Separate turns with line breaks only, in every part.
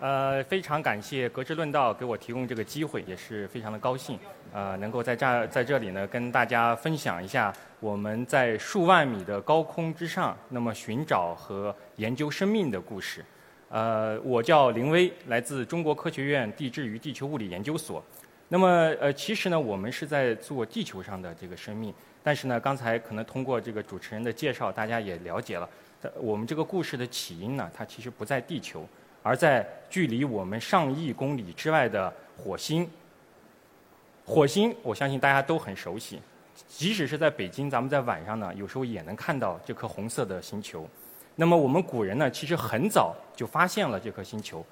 呃，非常感谢格致论道给我提供这个机会，也是非常的高兴，呃，能够在这在这里呢跟大家分享一下我们在数万米的高空之上，那么寻找和研究生命的故事。呃，我叫林威，来自中国科学院地质与地球物理研究所。那么，呃，其实呢，我们是在做地球上的这个生命，但是呢，刚才可能通过这个主持人的介绍，大家也了解了，我们这个故事的起因呢，它其实不在地球。而在距离我们上亿公里之外的火星，火星我相信大家都很熟悉，即使是在北京，咱们在晚上呢，有时候也能看到这颗红色的星球。那么我们古人呢，其实很早就发现了这颗星球，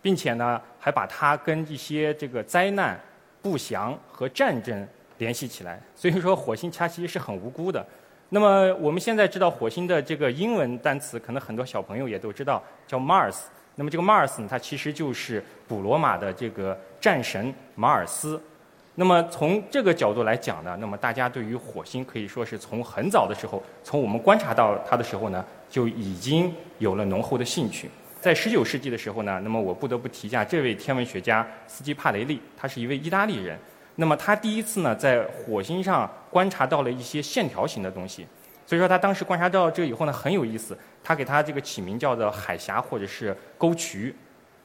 并且呢，还把它跟一些这个灾难、不祥和战争联系起来。所以说，火星它其实是很无辜的。那么我们现在知道火星的这个英文单词，可能很多小朋友也都知道，叫 Mars。那么这个 Mars 呢，它其实就是古罗马的这个战神马尔斯。那么从这个角度来讲呢，那么大家对于火星可以说是从很早的时候，从我们观察到它的时候呢，就已经有了浓厚的兴趣。在19世纪的时候呢，那么我不得不提一下这位天文学家斯基帕雷利，他是一位意大利人。那么他第一次呢，在火星上观察到了一些线条型的东西。所以说他当时观察到这以后呢，很有意思。他给他这个起名叫做海峡或者是沟渠，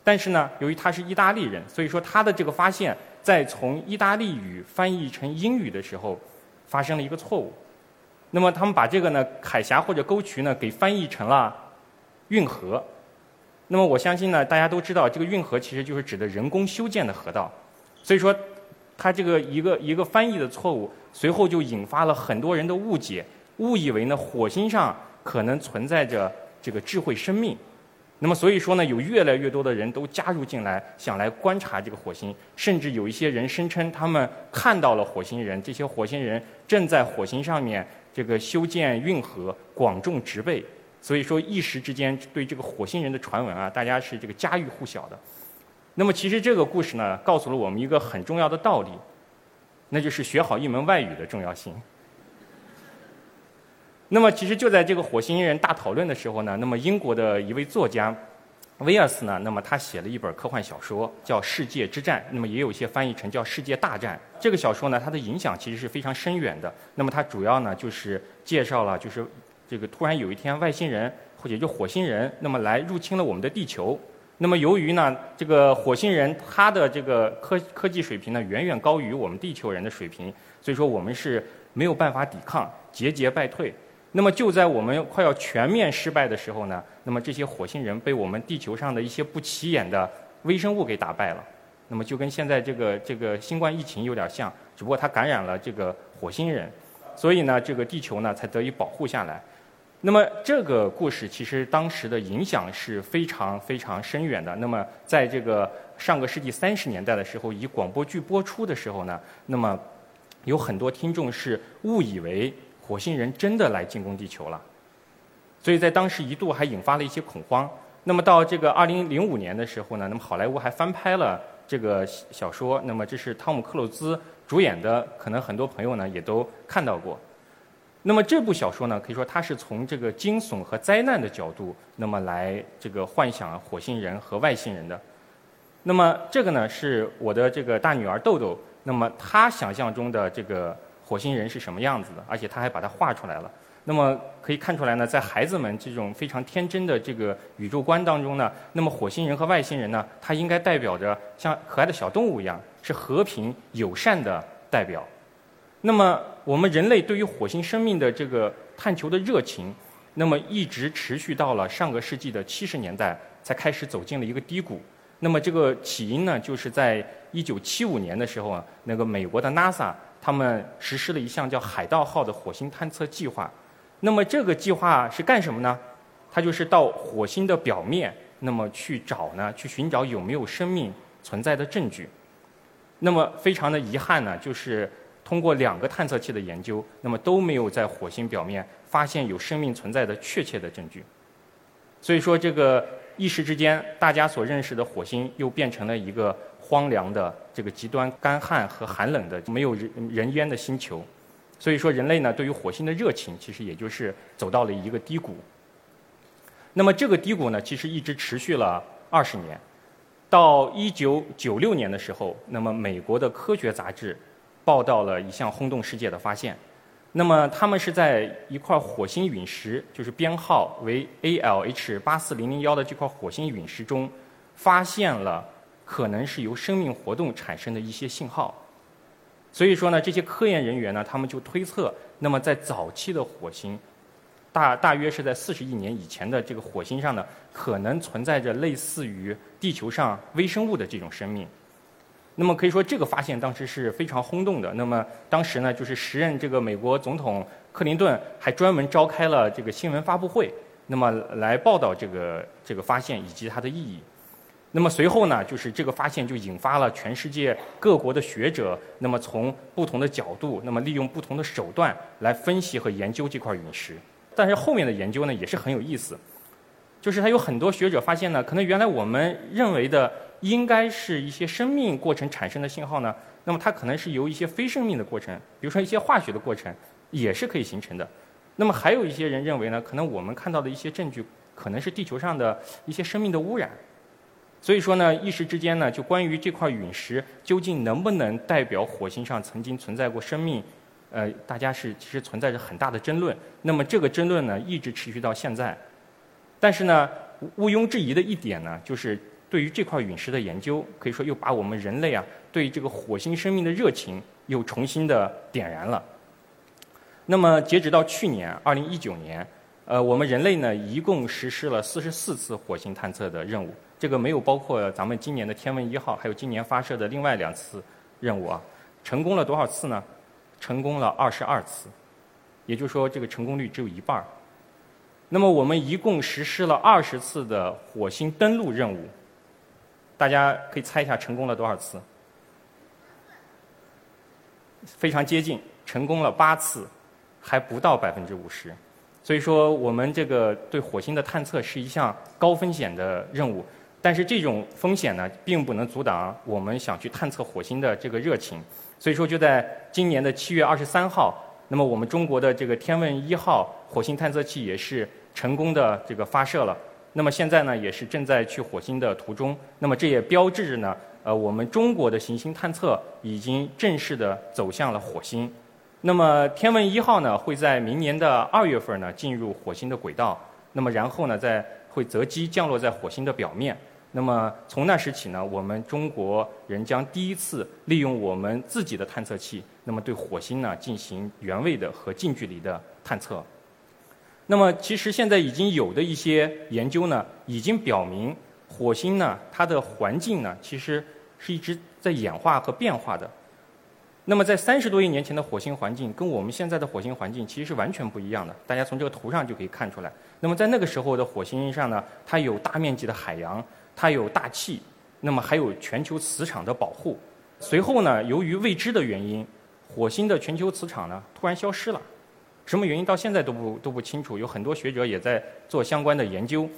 但是呢，由于他是意大利人，所以说他的这个发现，在从意大利语翻译成英语的时候，发生了一个错误。那么他们把这个呢海峡或者沟渠呢给翻译成了运河。那么我相信呢，大家都知道这个运河其实就是指的人工修建的河道。所以说，他这个一个一个翻译的错误，随后就引发了很多人的误解，误以为呢火星上。可能存在着这个智慧生命，那么所以说呢，有越来越多的人都加入进来，想来观察这个火星，甚至有一些人声称他们看到了火星人，这些火星人正在火星上面这个修建运河，广种植被。所以说一时之间对这个火星人的传闻啊，大家是这个家喻户晓的。那么其实这个故事呢，告诉了我们一个很重要的道理，那就是学好一门外语的重要性。那么，其实就在这个火星人大讨论的时候呢，那么英国的一位作家威尔斯呢，那么他写了一本科幻小说，叫《世界之战》，那么也有一些翻译成叫《世界大战》。这个小说呢，它的影响其实是非常深远的。那么它主要呢，就是介绍了，就是这个突然有一天外星人或者就火星人，那么来入侵了我们的地球。那么由于呢，这个火星人他的这个科科技水平呢，远远高于我们地球人的水平，所以说我们是没有办法抵抗，节节败退。那么就在我们快要全面失败的时候呢，那么这些火星人被我们地球上的一些不起眼的微生物给打败了。那么就跟现在这个这个新冠疫情有点像，只不过它感染了这个火星人，所以呢，这个地球呢才得以保护下来。那么这个故事其实当时的影响是非常非常深远的。那么在这个上个世纪三十年代的时候，以广播剧播出的时候呢，那么有很多听众是误以为。火星人真的来进攻地球了，所以在当时一度还引发了一些恐慌。那么到这个二零零五年的时候呢，那么好莱坞还翻拍了这个小说。那么这是汤姆克鲁兹主演的，可能很多朋友呢也都看到过。那么这部小说呢，可以说它是从这个惊悚和灾难的角度，那么来这个幻想火星人和外星人的。那么这个呢是我的这个大女儿豆豆，那么她想象中的这个。火星人是什么样子的？而且他还把它画出来了。那么可以看出来呢，在孩子们这种非常天真的这个宇宙观当中呢，那么火星人和外星人呢，它应该代表着像可爱的小动物一样，是和平友善的代表。那么我们人类对于火星生命的这个探求的热情，那么一直持续到了上个世纪的七十年代，才开始走进了一个低谷。那么这个起因呢，就是在一九七五年的时候啊，那个美国的 NASA。他们实施了一项叫“海盗号”的火星探测计划。那么这个计划是干什么呢？它就是到火星的表面，那么去找呢，去寻找有没有生命存在的证据。那么非常的遗憾呢，就是通过两个探测器的研究，那么都没有在火星表面发现有生命存在的确切的证据。所以说，这个一时之间，大家所认识的火星又变成了一个荒凉的、这个极端干旱和寒冷的、没有人人烟的星球。所以说，人类呢对于火星的热情，其实也就是走到了一个低谷。那么这个低谷呢，其实一直持续了二十年。到一九九六年的时候，那么美国的科学杂志报道了一项轰动世界的发现。那么他们是在一块火星陨石，就是编号为 ALH 八四零零幺的这块火星陨石中，发现了可能是由生命活动产生的一些信号。所以说呢，这些科研人员呢，他们就推测，那么在早期的火星，大大约是在四十亿年以前的这个火星上呢，可能存在着类似于地球上微生物的这种生命。那么可以说，这个发现当时是非常轰动的。那么当时呢，就是时任这个美国总统克林顿还专门召开了这个新闻发布会，那么来报道这个这个发现以及它的意义。那么随后呢，就是这个发现就引发了全世界各国的学者，那么从不同的角度，那么利用不同的手段来分析和研究这块陨石。但是后面的研究呢，也是很有意思，就是他有很多学者发现呢，可能原来我们认为的。应该是一些生命过程产生的信号呢？那么它可能是由一些非生命的过程，比如说一些化学的过程，也是可以形成的。那么还有一些人认为呢，可能我们看到的一些证据，可能是地球上的一些生命的污染。所以说呢，一时之间呢，就关于这块陨石究竟能不能代表火星上曾经存在过生命，呃，大家是其实存在着很大的争论。那么这个争论呢，一直持续到现在。但是呢，毋庸置疑的一点呢，就是。对于这块陨石的研究，可以说又把我们人类啊对这个火星生命的热情又重新的点燃了。那么截止到去年二零一九年，呃，我们人类呢一共实施了四十四次火星探测的任务，这个没有包括咱们今年的天问一号，还有今年发射的另外两次任务啊。成功了多少次呢？成功了二十二次，也就是说这个成功率只有一半儿。那么我们一共实施了二十次的火星登陆任务。大家可以猜一下成功了多少次？非常接近，成功了八次，还不到百分之五十。所以说，我们这个对火星的探测是一项高风险的任务。但是这种风险呢，并不能阻挡我们想去探测火星的这个热情。所以说，就在今年的七月二十三号，那么我们中国的这个天问一号火星探测器也是成功的这个发射了。那么现在呢，也是正在去火星的途中。那么这也标志着呢，呃，我们中国的行星探测已经正式的走向了火星。那么天问一号呢，会在明年的二月份呢进入火星的轨道。那么然后呢，再会择机降落在火星的表面。那么从那时起呢，我们中国人将第一次利用我们自己的探测器，那么对火星呢进行原位的和近距离的探测。那么，其实现在已经有的一些研究呢，已经表明火星呢，它的环境呢，其实是一直在演化和变化的。那么，在三十多亿年前的火星环境，跟我们现在的火星环境其实是完全不一样的。大家从这个图上就可以看出来。那么，在那个时候的火星上呢，它有大面积的海洋，它有大气，那么还有全球磁场的保护。随后呢，由于未知的原因，火星的全球磁场呢，突然消失了。什么原因到现在都不都不清楚，有很多学者也在做相关的研究。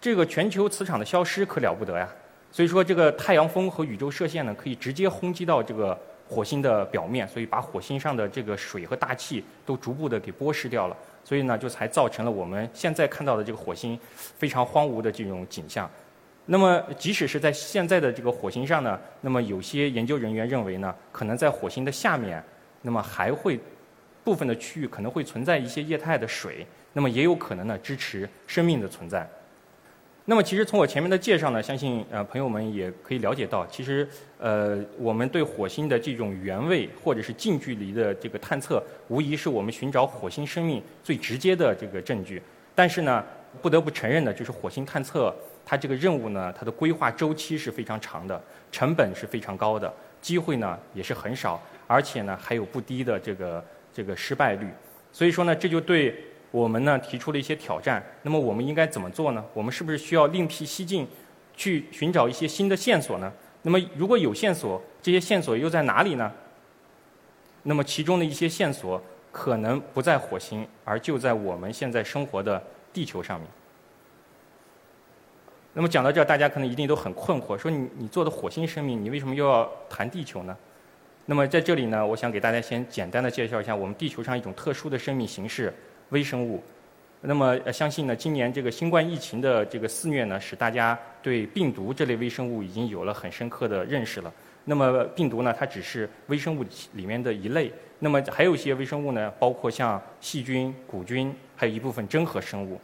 这个全球磁场的消失可了不得呀！所以说，这个太阳风和宇宙射线呢，可以直接轰击到这个火星的表面，所以把火星上的这个水和大气都逐步的给剥蚀掉了。所以呢，就才造成了我们现在看到的这个火星非常荒芜的这种景象。那么，即使是在现在的这个火星上呢，那么有些研究人员认为呢，可能在火星的下面，那么还会。部分的区域可能会存在一些液态的水，那么也有可能呢支持生命的存在。那么其实从我前面的介绍呢，相信呃朋友们也可以了解到，其实呃我们对火星的这种原位或者是近距离的这个探测，无疑是我们寻找火星生命最直接的这个证据。但是呢，不得不承认的就是火星探测它这个任务呢，它的规划周期是非常长的，成本是非常高的，机会呢也是很少，而且呢还有不低的这个。这个失败率，所以说呢，这就对我们呢提出了一些挑战。那么我们应该怎么做呢？我们是不是需要另辟蹊径，去寻找一些新的线索呢？那么如果有线索，这些线索又在哪里呢？那么其中的一些线索可能不在火星，而就在我们现在生活的地球上面。那么讲到这儿，大家可能一定都很困惑，说你你做的火星生命，你为什么又要谈地球呢？那么在这里呢，我想给大家先简单的介绍一下我们地球上一种特殊的生命形式——微生物。那么相信呢，今年这个新冠疫情的这个肆虐呢，使大家对病毒这类微生物已经有了很深刻的认识了。那么病毒呢，它只是微生物里面的一类。那么还有一些微生物呢，包括像细菌、古菌，还有一部分真核生物。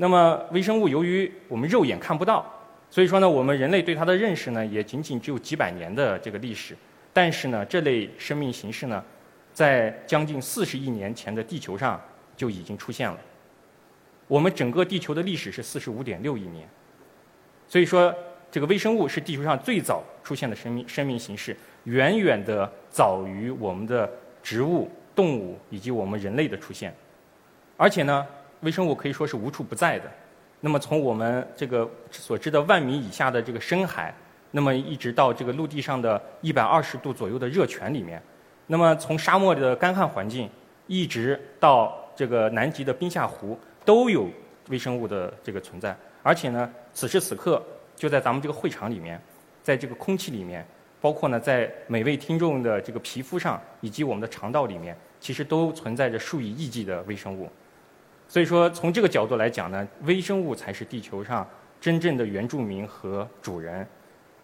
那么微生物由于我们肉眼看不到，所以说呢，我们人类对它的认识呢，也仅仅只有几百年的这个历史。但是呢，这类生命形式呢，在将近四十亿年前的地球上就已经出现了。我们整个地球的历史是四十五点六亿年，所以说这个微生物是地球上最早出现的生命生命形式，远远的早于我们的植物、动物以及我们人类的出现。而且呢，微生物可以说是无处不在的。那么从我们这个所知的万米以下的这个深海。那么一直到这个陆地上的一百二十度左右的热泉里面，那么从沙漠的干旱环境，一直到这个南极的冰下湖，都有微生物的这个存在。而且呢，此时此刻就在咱们这个会场里面，在这个空气里面，包括呢在每位听众的这个皮肤上，以及我们的肠道里面，其实都存在着数以亿计的微生物。所以说，从这个角度来讲呢，微生物才是地球上真正的原住民和主人。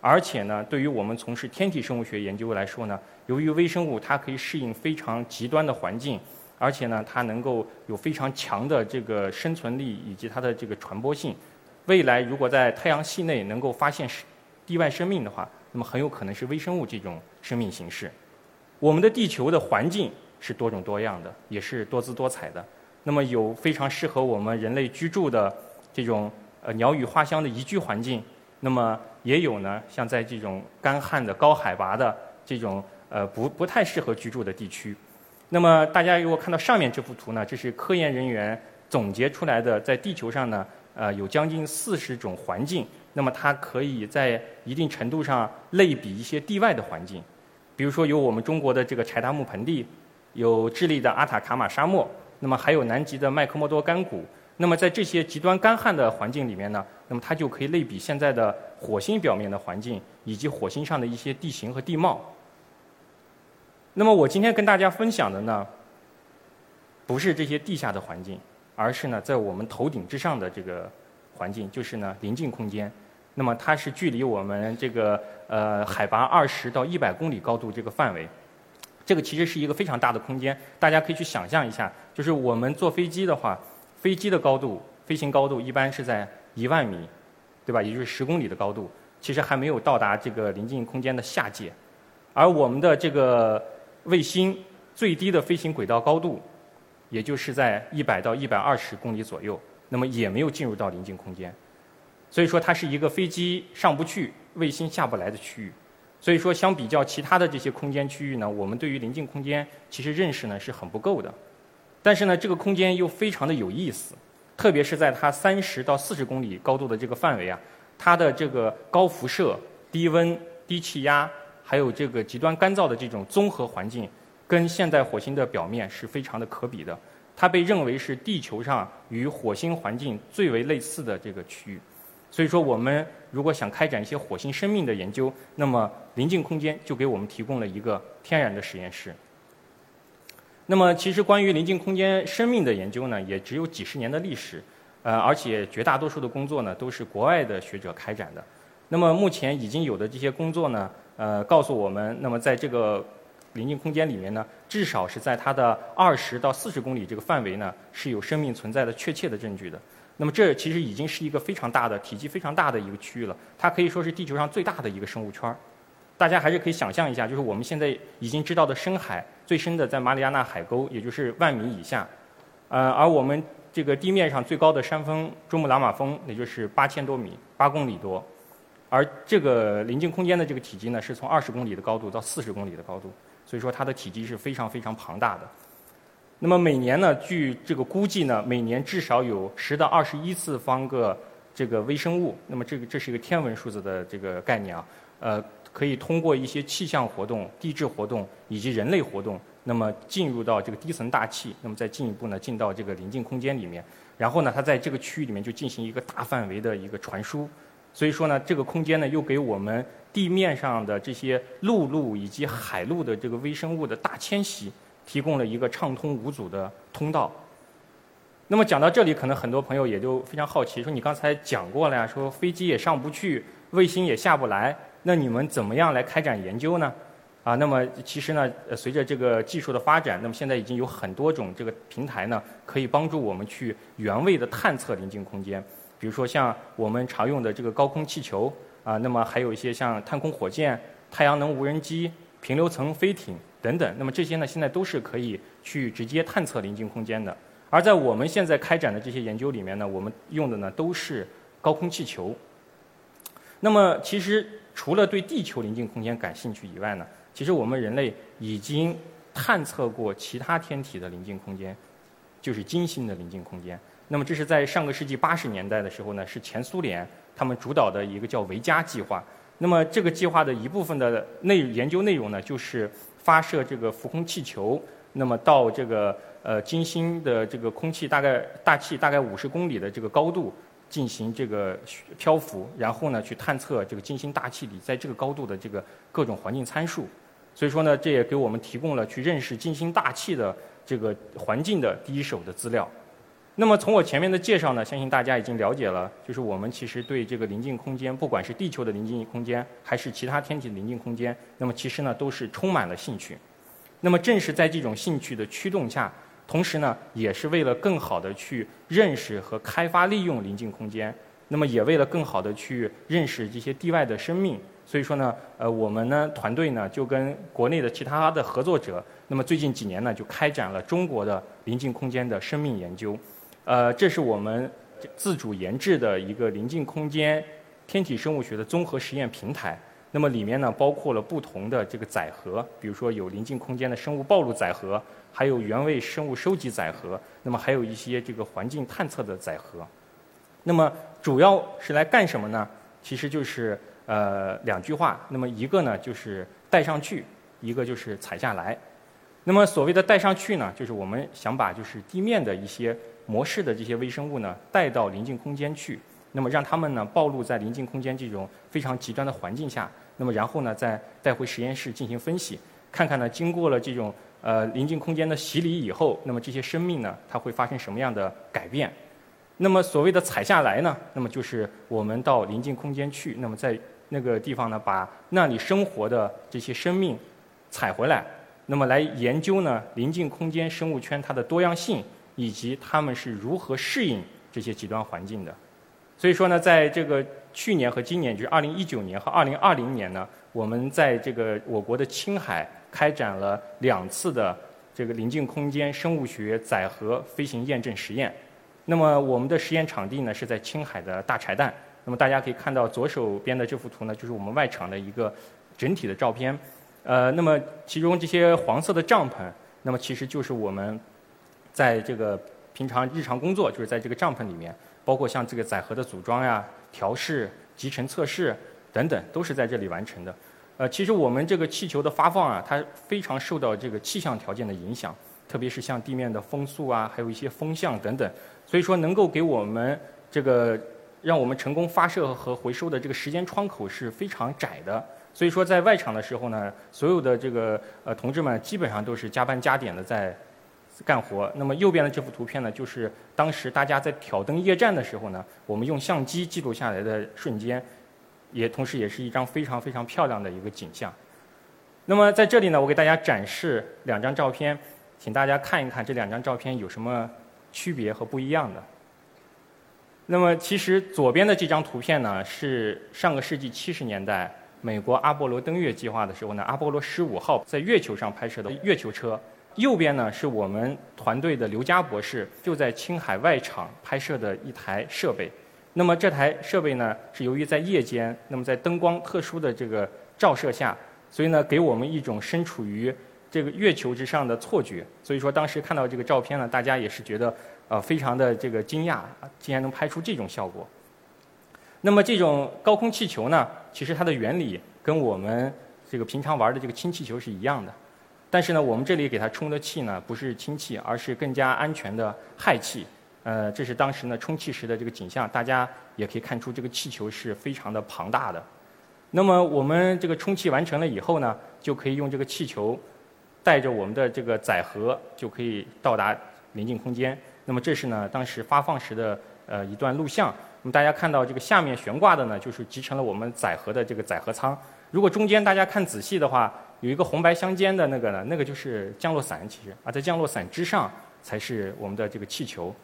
而且呢，对于我们从事天体生物学研究来说呢，由于微生物它可以适应非常极端的环境，而且呢，它能够有非常强的这个生存力以及它的这个传播性。未来如果在太阳系内能够发现是地外生命的话，那么很有可能是微生物这种生命形式。我们的地球的环境是多种多样的，也是多姿多彩的。那么有非常适合我们人类居住的这种呃鸟语花香的宜居环境。那么也有呢，像在这种干旱的高海拔的这种呃不不太适合居住的地区。那么大家如果看到上面这幅图呢，这是科研人员总结出来的，在地球上呢，呃有将近四十种环境。那么它可以在一定程度上类比一些地外的环境，比如说有我们中国的这个柴达木盆地，有智利的阿塔卡马沙漠，那么还有南极的麦克默多干谷。那么在这些极端干旱的环境里面呢，那么它就可以类比现在的火星表面的环境，以及火星上的一些地形和地貌。那么我今天跟大家分享的呢，不是这些地下的环境，而是呢在我们头顶之上的这个环境，就是呢临近空间。那么它是距离我们这个呃海拔二十到一百公里高度这个范围，这个其实是一个非常大的空间。大家可以去想象一下，就是我们坐飞机的话。飞机的高度，飞行高度一般是在一万米，对吧？也就是十公里的高度，其实还没有到达这个临近空间的下界。而我们的这个卫星最低的飞行轨道高度，也就是在一百到一百二十公里左右，那么也没有进入到临近空间。所以说，它是一个飞机上不去、卫星下不来的区域。所以说，相比较其他的这些空间区域呢，我们对于临近空间其实认识呢是很不够的。但是呢，这个空间又非常的有意思，特别是在它三十到四十公里高度的这个范围啊，它的这个高辐射、低温、低气压，还有这个极端干燥的这种综合环境，跟现代火星的表面是非常的可比的。它被认为是地球上与火星环境最为类似的这个区域。所以说，我们如果想开展一些火星生命的研究，那么临近空间就给我们提供了一个天然的实验室。那么，其实关于临近空间生命的研究呢，也只有几十年的历史，呃，而且绝大多数的工作呢，都是国外的学者开展的。那么，目前已经有的这些工作呢，呃，告诉我们，那么在这个临近空间里面呢，至少是在它的二十到四十公里这个范围呢，是有生命存在的确切的证据的。那么，这其实已经是一个非常大的、体积非常大的一个区域了，它可以说是地球上最大的一个生物圈儿。大家还是可以想象一下，就是我们现在已经知道的深海最深的在马里亚纳海沟，也就是万米以下。呃，而我们这个地面上最高的山峰珠穆朗玛峰，也就是八千多米，八公里多。而这个临近空间的这个体积呢，是从二十公里的高度到四十公里的高度，所以说它的体积是非常非常庞大的。那么每年呢，据这个估计呢，每年至少有十到二十一次方个这个微生物。那么这个这是一个天文数字的这个概念啊，呃。可以通过一些气象活动、地质活动以及人类活动，那么进入到这个低层大气，那么再进一步呢进到这个临近空间里面，然后呢它在这个区域里面就进行一个大范围的一个传输。所以说呢，这个空间呢又给我们地面上的这些陆路以及海陆的这个微生物的大迁徙提供了一个畅通无阻的通道。那么讲到这里，可能很多朋友也就非常好奇，说你刚才讲过了呀，说飞机也上不去，卫星也下不来，那你们怎么样来开展研究呢？啊，那么其实呢，随着这个技术的发展，那么现在已经有很多种这个平台呢，可以帮助我们去原位的探测临近空间。比如说像我们常用的这个高空气球啊，那么还有一些像探空火箭、太阳能无人机、平流层飞艇等等。那么这些呢，现在都是可以去直接探测临近空间的。而在我们现在开展的这些研究里面呢，我们用的呢都是高空气球。那么其实除了对地球临近空间感兴趣以外呢，其实我们人类已经探测过其他天体的临近空间，就是金星的临近空间。那么这是在上个世纪八十年代的时候呢，是前苏联他们主导的一个叫维加计划。那么这个计划的一部分的内研究内容呢，就是发射这个浮空气球，那么到这个呃金星的这个空气大概大气大概五十公里的这个高度进行这个漂浮，然后呢去探测这个金星大气里在这个高度的这个各种环境参数。所以说呢，这也给我们提供了去认识金星大气的这个环境的第一手的资料。那么从我前面的介绍呢，相信大家已经了解了，就是我们其实对这个临近空间，不管是地球的临近空间，还是其他天体的临近空间，那么其实呢都是充满了兴趣。那么正是在这种兴趣的驱动下，同时呢也是为了更好的去认识和开发利用临近空间，那么也为了更好的去认识这些地外的生命，所以说呢，呃，我们呢团队呢就跟国内的其他的合作者，那么最近几年呢就开展了中国的临近空间的生命研究。呃，这是我们自主研制的一个临近空间天体生物学的综合实验平台。那么里面呢，包括了不同的这个载荷，比如说有临近空间的生物暴露载荷，还有原位生物收集载荷，那么还有一些这个环境探测的载荷。那么主要是来干什么呢？其实就是呃两句话。那么一个呢就是带上去，一个就是采下来。那么所谓的带上去呢，就是我们想把就是地面的一些模式的这些微生物呢带到临近空间去，那么让它们呢暴露在临近空间这种非常极端的环境下，那么然后呢再带回实验室进行分析，看看呢经过了这种呃临近空间的洗礼以后，那么这些生命呢它会发生什么样的改变？那么所谓的采下来呢，那么就是我们到临近空间去，那么在那个地方呢把那里生活的这些生命采回来。那么来研究呢，临近空间生物圈它的多样性，以及他们是如何适应这些极端环境的。所以说呢，在这个去年和今年，就是二零一九年和二零二零年呢，我们在这个我国的青海开展了两次的这个临近空间生物学载荷飞行验证实验。那么我们的实验场地呢是在青海的大柴旦。那么大家可以看到左手边的这幅图呢，就是我们外场的一个整体的照片。呃，那么其中这些黄色的帐篷，那么其实就是我们在这个平常日常工作，就是在这个帐篷里面，包括像这个载荷的组装呀、调试、集成测试等等，都是在这里完成的。呃，其实我们这个气球的发放啊，它非常受到这个气象条件的影响，特别是像地面的风速啊，还有一些风向等等，所以说能够给我们这个让我们成功发射和回收的这个时间窗口是非常窄的。所以说，在外场的时候呢，所有的这个呃同志们基本上都是加班加点的在干活。那么右边的这幅图片呢，就是当时大家在挑灯夜战的时候呢，我们用相机记录下来的瞬间，也同时也是一张非常非常漂亮的一个景象。那么在这里呢，我给大家展示两张照片，请大家看一看这两张照片有什么区别和不一样的。那么其实左边的这张图片呢，是上个世纪七十年代。美国阿波罗登月计划的时候呢，阿波罗十五号在月球上拍摄的月球车。右边呢是我们团队的刘佳博士就在青海外场拍摄的一台设备。那么这台设备呢是由于在夜间，那么在灯光特殊的这个照射下，所以呢给我们一种身处于这个月球之上的错觉。所以说当时看到这个照片呢，大家也是觉得呃非常的这个惊讶，竟然能拍出这种效果。那么这种高空气球呢，其实它的原理跟我们这个平常玩的这个氢气球是一样的。但是呢，我们这里给它充的气呢，不是氢气，而是更加安全的氦气。呃，这是当时呢充气时的这个景象，大家也可以看出这个气球是非常的庞大的。那么我们这个充气完成了以后呢，就可以用这个气球带着我们的这个载荷，就可以到达临近空间。那么这是呢当时发放时的呃一段录像。那么大家看到这个下面悬挂的呢，就是集成了我们载荷的这个载荷舱。如果中间大家看仔细的话，有一个红白相间的那个呢，那个就是降落伞，其实啊，在降落伞之上才是我们的这个气球。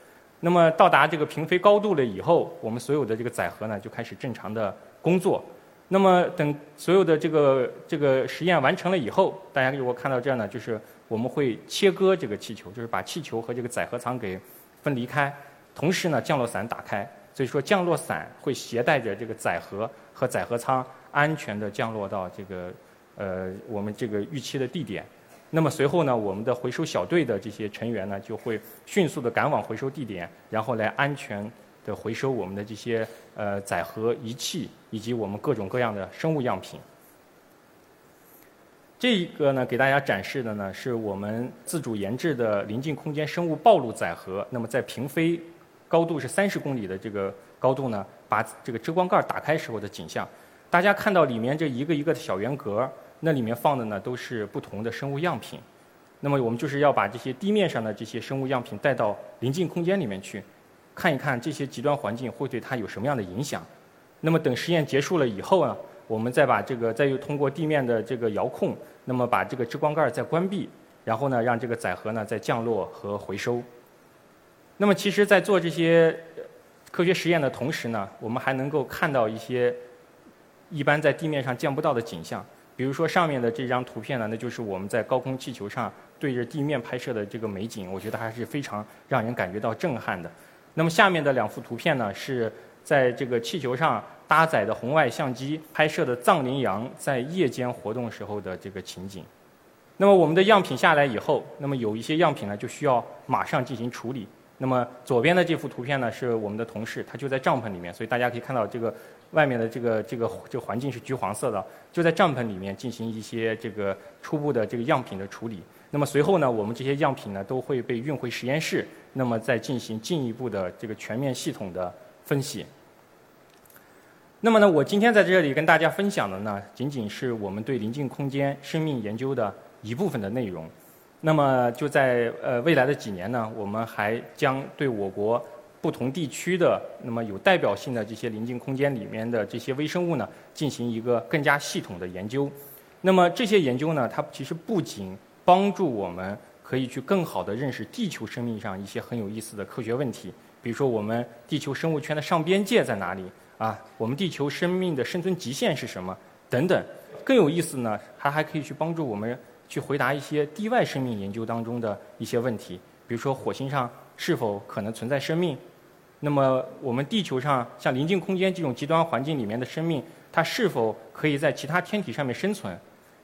那么到达这个平飞高度了以后，我们所有的这个载荷呢就开始正常的工作。那么等所有的这个这个实验完成了以后，大家如果看到这样呢，就是我们会切割这个气球，就是把气球和这个载荷舱给分离开，同时呢降落伞打开，所以说降落伞会携带着这个载荷和载荷舱安全的降落到这个。呃，我们这个预期的地点，那么随后呢，我们的回收小队的这些成员呢，就会迅速的赶往回收地点，然后来安全的回收我们的这些呃载荷仪器以及我们各种各样的生物样品。这一个呢，给大家展示的呢，是我们自主研制的临近空间生物暴露载荷。那么在平飞高度是三十公里的这个高度呢，把这个遮光盖打开时候的景象。大家看到里面这一个一个的小圆格。那里面放的呢都是不同的生物样品，那么我们就是要把这些地面上的这些生物样品带到临近空间里面去，看一看这些极端环境会对它有什么样的影响。那么等实验结束了以后呢，我们再把这个再又通过地面的这个遥控，那么把这个遮光盖再关闭，然后呢让这个载荷呢再降落和回收。那么其实，在做这些科学实验的同时呢，我们还能够看到一些一般在地面上见不到的景象。比如说上面的这张图片呢，那就是我们在高空气球上对着地面拍摄的这个美景，我觉得还是非常让人感觉到震撼的。那么下面的两幅图片呢，是在这个气球上搭载的红外相机拍摄的藏羚羊在夜间活动时候的这个情景。那么我们的样品下来以后，那么有一些样品呢就需要马上进行处理。那么左边的这幅图片呢是我们的同事，他就在帐篷里面，所以大家可以看到这个。外面的这个这个这个环境是橘黄色的，就在帐篷里面进行一些这个初步的这个样品的处理。那么随后呢，我们这些样品呢都会被运回实验室，那么再进行进一步的这个全面系统的分析。那么呢，我今天在这里跟大家分享的呢，仅仅是我们对临近空间生命研究的一部分的内容。那么就在呃未来的几年呢，我们还将对我国。不同地区的那么有代表性的这些临近空间里面的这些微生物呢，进行一个更加系统的研究。那么这些研究呢，它其实不仅帮助我们可以去更好的认识地球生命上一些很有意思的科学问题，比如说我们地球生物圈的上边界在哪里啊？我们地球生命的生存极限是什么？等等。更有意思呢，它还可以去帮助我们去回答一些地外生命研究当中的一些问题，比如说火星上是否可能存在生命？那么，我们地球上像临近空间这种极端环境里面的生命，它是否可以在其他天体上面生存？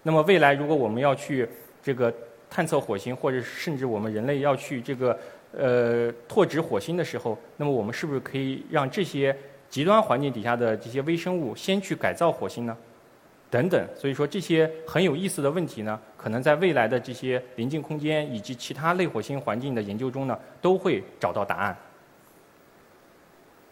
那么未来如果我们要去这个探测火星，或者甚至我们人类要去这个呃拓殖火星的时候，那么我们是不是可以让这些极端环境底下的这些微生物先去改造火星呢？等等，所以说这些很有意思的问题呢，可能在未来的这些临近空间以及其他类火星环境的研究中呢，都会找到答案。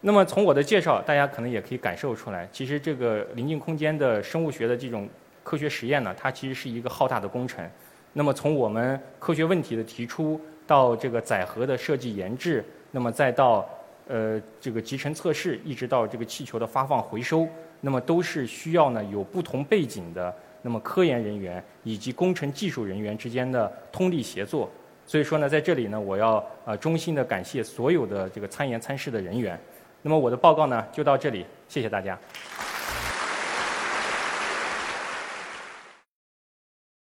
那么从我的介绍，大家可能也可以感受出来，其实这个临近空间的生物学的这种科学实验呢，它其实是一个浩大的工程。那么从我们科学问题的提出，到这个载荷的设计研制，那么再到呃这个集成测试，一直到这个气球的发放回收，那么都是需要呢有不同背景的那么科研人员以及工程技术人员之间的通力协作。所以说呢，在这里呢，我要呃衷心的感谢所有的这个参研参试的人员。那么我的报告呢就到这里，谢谢大家。